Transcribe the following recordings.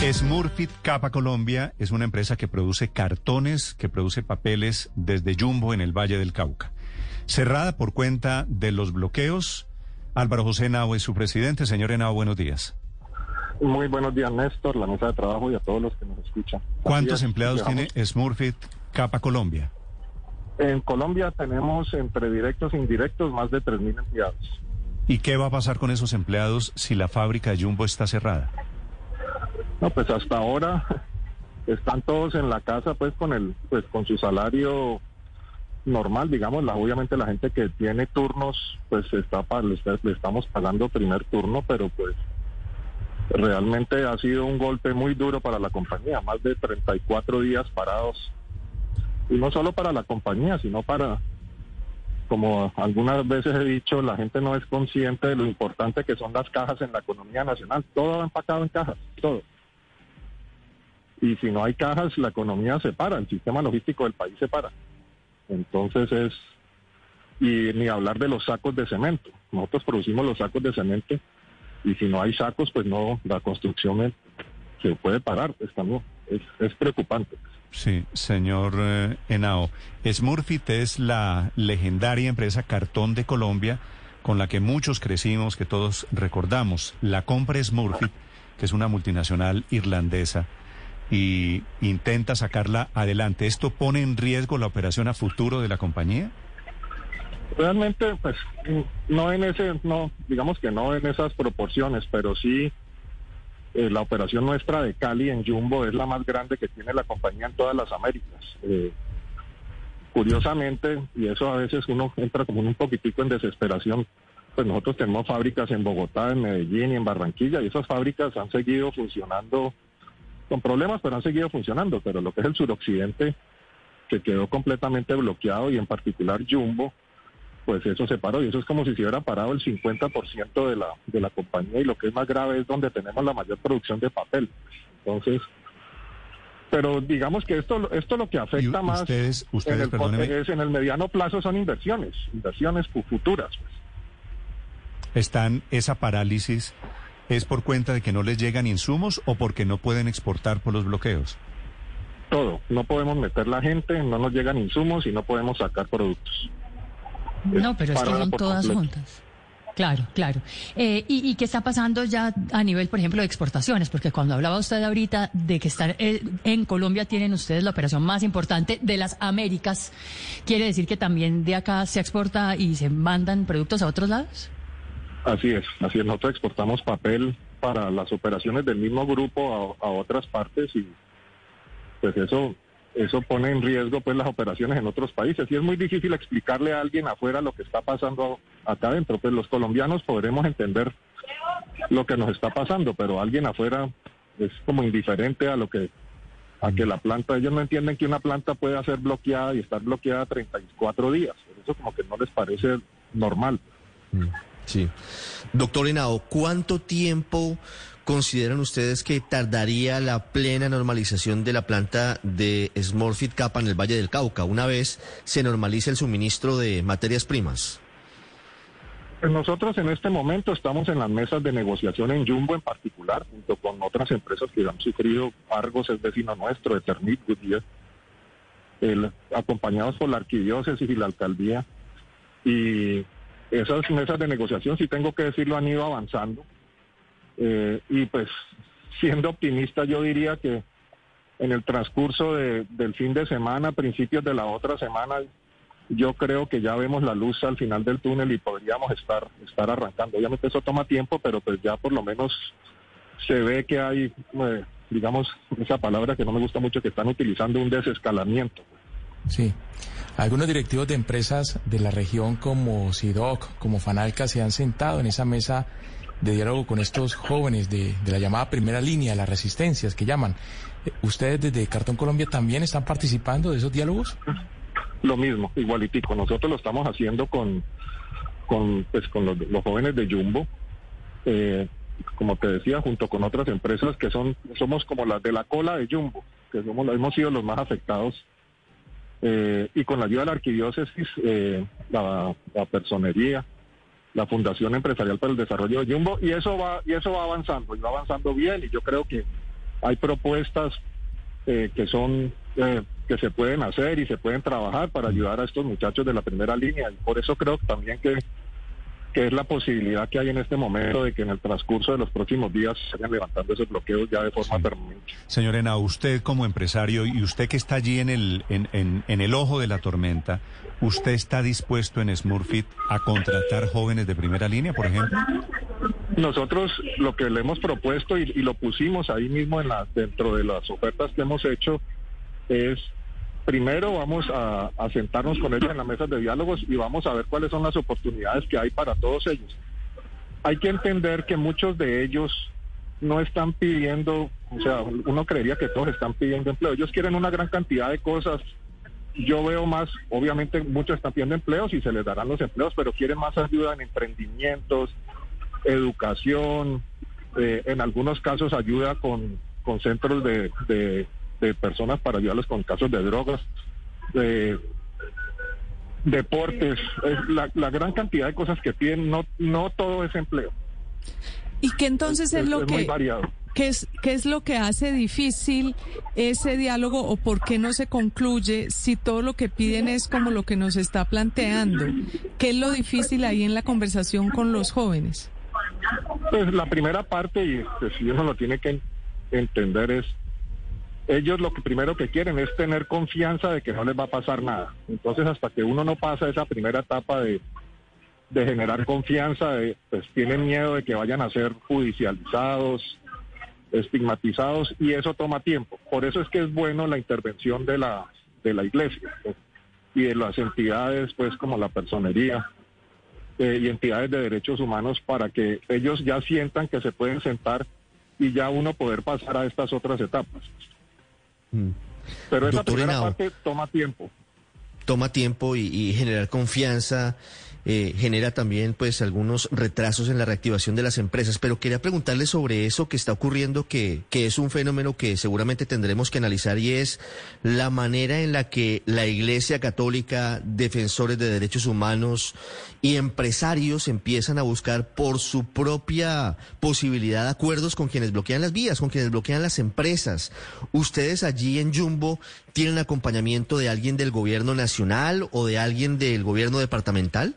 Smurfit Capa Colombia es una empresa que produce cartones, que produce papeles desde Jumbo en el Valle del Cauca. Cerrada por cuenta de los bloqueos, Álvaro José Henao es su presidente. Señor Henao, buenos días. Muy buenos días, Néstor, la mesa de trabajo y a todos los que nos escuchan. ¿Cuántos es, empleados tiene Smurfit Capa Colombia? En Colombia tenemos entre directos e indirectos más de 3.000 empleados. ¿Y qué va a pasar con esos empleados si la fábrica de Jumbo está cerrada? No, pues hasta ahora están todos en la casa pues con el pues con su salario normal, digamos, obviamente la gente que tiene turnos pues está le, le estamos pagando primer turno, pero pues realmente ha sido un golpe muy duro para la compañía, más de 34 días parados. Y no solo para la compañía, sino para como algunas veces he dicho, la gente no es consciente de lo importante que son las cajas en la economía nacional. Todo va empacado en cajas, todo. Y si no hay cajas, la economía se para, el sistema logístico del país se para. Entonces es, y ni hablar de los sacos de cemento. Nosotros producimos los sacos de cemento y si no hay sacos, pues no, la construcción se puede parar, pues también. Es, es preocupante. Sí, señor eh, Henao. Smurfit es la legendaria empresa cartón de Colombia con la que muchos crecimos, que todos recordamos. La compra Smurfit, que es una multinacional irlandesa, y intenta sacarla adelante. ¿Esto pone en riesgo la operación a futuro de la compañía? Realmente, pues, no en ese, no, digamos que no en esas proporciones, pero sí eh, la operación nuestra de Cali en Jumbo es la más grande que tiene la compañía en todas las Américas. Eh, curiosamente, y eso a veces uno entra como un poquitico en desesperación, pues nosotros tenemos fábricas en Bogotá, en Medellín y en Barranquilla, y esas fábricas han seguido funcionando con problemas, pero han seguido funcionando, pero lo que es el suroccidente, que quedó completamente bloqueado, y en particular Jumbo, pues eso se paró y eso es como si se hubiera parado el 50% de la, de la compañía y lo que es más grave es donde tenemos la mayor producción de papel. Entonces, pero digamos que esto, esto lo que afecta más ustedes- ustedes, en, el, es en el mediano plazo son inversiones, inversiones fu- futuras. pues. ¿Están esa parálisis es por cuenta de que no les llegan insumos o porque no pueden exportar por los bloqueos? Todo, no podemos meter la gente, no nos llegan insumos y no podemos sacar productos. No, pero es que son todas completo. juntas. Claro, claro. Eh, y, ¿Y qué está pasando ya a nivel, por ejemplo, de exportaciones? Porque cuando hablaba usted ahorita de que estar eh, en Colombia tienen ustedes la operación más importante de las Américas, ¿quiere decir que también de acá se exporta y se mandan productos a otros lados? Así es, así es. Nosotros exportamos papel para las operaciones del mismo grupo a, otras partes y pues eso eso pone en riesgo pues las operaciones en otros países y es muy difícil explicarle a alguien afuera lo que está pasando acá adentro. Pues los colombianos podremos entender lo que nos está pasando, pero alguien afuera es como indiferente a lo que a que la planta, ellos no entienden que una planta puede ser bloqueada y estar bloqueada 34 días. Eso como que no les parece normal. Sí. Doctor Henao, ¿cuánto tiempo consideran ustedes que tardaría la plena normalización de la planta de Smurfit Kappa en el Valle del Cauca, una vez se normalice el suministro de materias primas? Pues nosotros en este momento estamos en las mesas de negociación en Jumbo en particular, junto con otras empresas que han sufrido. Argos es vecino nuestro, Eternit, Goodyear, el- acompañados por la arquidiócesis y la alcaldía. Y esas mesas de negociación, si tengo que decirlo, han ido avanzando. Eh, y pues siendo optimista, yo diría que en el transcurso de- del fin de semana, principios de la otra semana, yo creo que ya vemos la luz al final del túnel y podríamos estar, estar arrancando. Obviamente eso toma tiempo, pero pues ya por lo menos se ve que hay, eh, digamos, esa palabra que no me gusta mucho, que están utilizando un desescalamiento. Sí. Algunos directivos de empresas de la región como SIDOC, como Fanalca, se han sentado en esa mesa de diálogo con estos jóvenes de, la llamada primera línea, las resistencias que llaman. Eh, ¿Ustedes desde Cartón Colombia también están participando de esos diálogos? Lo mismo, igualitico. Nosotros lo estamos haciendo con, con, pues, con los, los jóvenes de Jumbo. Eh, como te decía, junto con otras empresas que son, somos como las de la cola de Jumbo, que somos, hemos sido los más afectados. Eh, y con la ayuda de la arquidiócesis, eh, la, personería, la Fundación Empresarial para el Desarrollo de Jumbo, y eso va, y eso va avanzando, y va avanzando bien, y yo creo que hay propuestas eh, que son eh, que se pueden hacer y se pueden trabajar para ayudar a estos muchachos de la primera línea, y por eso creo también que que es la posibilidad que hay en este momento de que en el transcurso de los próximos días se vayan levantando esos bloqueos ya de forma permanente. Señor Henao, usted como empresario y usted que está allí en el, en, en, en el ojo de la tormenta, ¿usted está dispuesto en Smurfit a contratar jóvenes de primera línea, por ejemplo? Nosotros lo que le hemos propuesto y, y lo pusimos ahí mismo en la, dentro de las ofertas que hemos hecho es primero vamos a, sentarnos con ellos en las mesas de diálogos y vamos a ver cuáles son las oportunidades que hay para todos ellos. Hay que entender que muchos de ellos no están pidiendo, o sea, uno creería que todos están pidiendo empleo. Ellos quieren una gran cantidad de cosas. Yo veo más, obviamente muchos están pidiendo empleos y se les darán los empleos, pero quieren más ayuda en emprendimientos, educación, eh, en algunos casos ayuda con, con centros de de personas para ayudarlos con casos de drogas, de deportes, es la, la, gran cantidad de cosas que piden, no, no todo es empleo. ¿Y qué entonces es, es lo es que... Muy variado. ¿Qué es, ¿Qué es lo que hace difícil ese diálogo o por qué no se concluye si todo lo que piden es como lo que nos está planteando? ¿Qué es lo difícil ahí en la conversación con los jóvenes? Pues la primera parte, y pues, si uno lo tiene que entender, es ellos lo que primero que quieren es tener confianza de que no les va a pasar nada. Entonces, hasta que uno no pasa esa primera etapa de, de generar confianza, de, pues tienen miedo de que vayan a ser judicializados, estigmatizados, y eso toma tiempo. Por eso es que es bueno la intervención de la, de la iglesia pues, y de las entidades, pues como la personería eh, y entidades de derechos humanos, para que ellos ya sientan que se pueden sentar y ya uno poder pasar a estas otras etapas. Mm. Pero esa Doctor primera Henao. parte toma tiempo. toma tiempo y, y generar confianza eh, genera también pues algunos retrasos en la reactivación de las empresas. Pero quería preguntarle sobre eso que está ocurriendo, que, que es un fenómeno que seguramente tendremos que analizar y es la manera en la que la Iglesia Católica, defensores de derechos humanos y empresarios empiezan a buscar por su propia posibilidad acuerdos con quienes bloquean las vías, con quienes bloquean las empresas. Ustedes allí en Jumbo tienen acompañamiento de alguien del gobierno nacional o de alguien del gobierno departamental?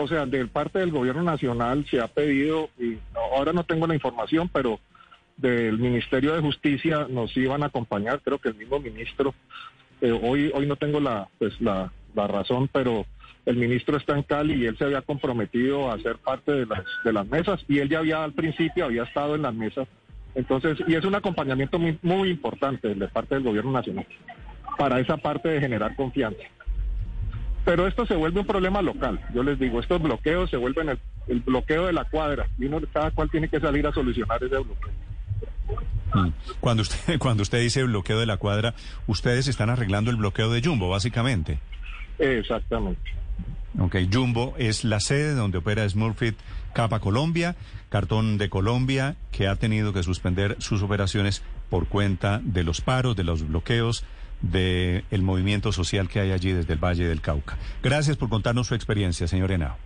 O sea, de parte del gobierno nacional se ha pedido, y ahora no tengo la información, pero del Ministerio de Justicia nos iban a acompañar, creo que el mismo ministro, eh, hoy, hoy no tengo la, pues la, la razón, pero el ministro está en Cali y él se había comprometido a ser parte de las, de las mesas y él ya había al principio había estado en las mesas. Entonces, y es un acompañamiento muy importante de parte del gobierno nacional para esa parte de generar confianza. Pero esto se vuelve un problema local. Yo les digo, estos bloqueos se vuelven el, el bloqueo de la cuadra y uno, cada cual tiene que salir a solucionar ese bloqueo. Mm. Cuando usted, cuando usted dice bloqueo de la cuadra, ustedes están arreglando el bloqueo de Jumbo, básicamente. Exactamente. Ok, Jumbo es la sede donde opera Smurfit Capa Colombia, cartón de Colombia, que ha tenido que suspender sus operaciones por cuenta de los paros, de los bloqueos, del el movimiento social que hay allí desde el Valle del Cauca. Gracias por contarnos su experiencia, señor Henao.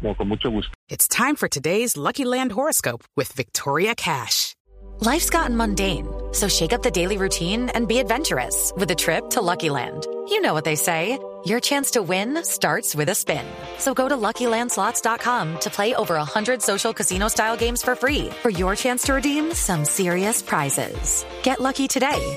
No, con mucho gusto. It's time for today's Lucky Land horoscope with Victoria Cash. Life's gotten mundane, so shake up the daily routine and be adventurous with a trip to Lucky Land. You know what they say. Your chance to win starts with a spin. So go to LuckyLandSlots.com to play over 100 social casino-style games for free for your chance to redeem some serious prizes. Get lucky today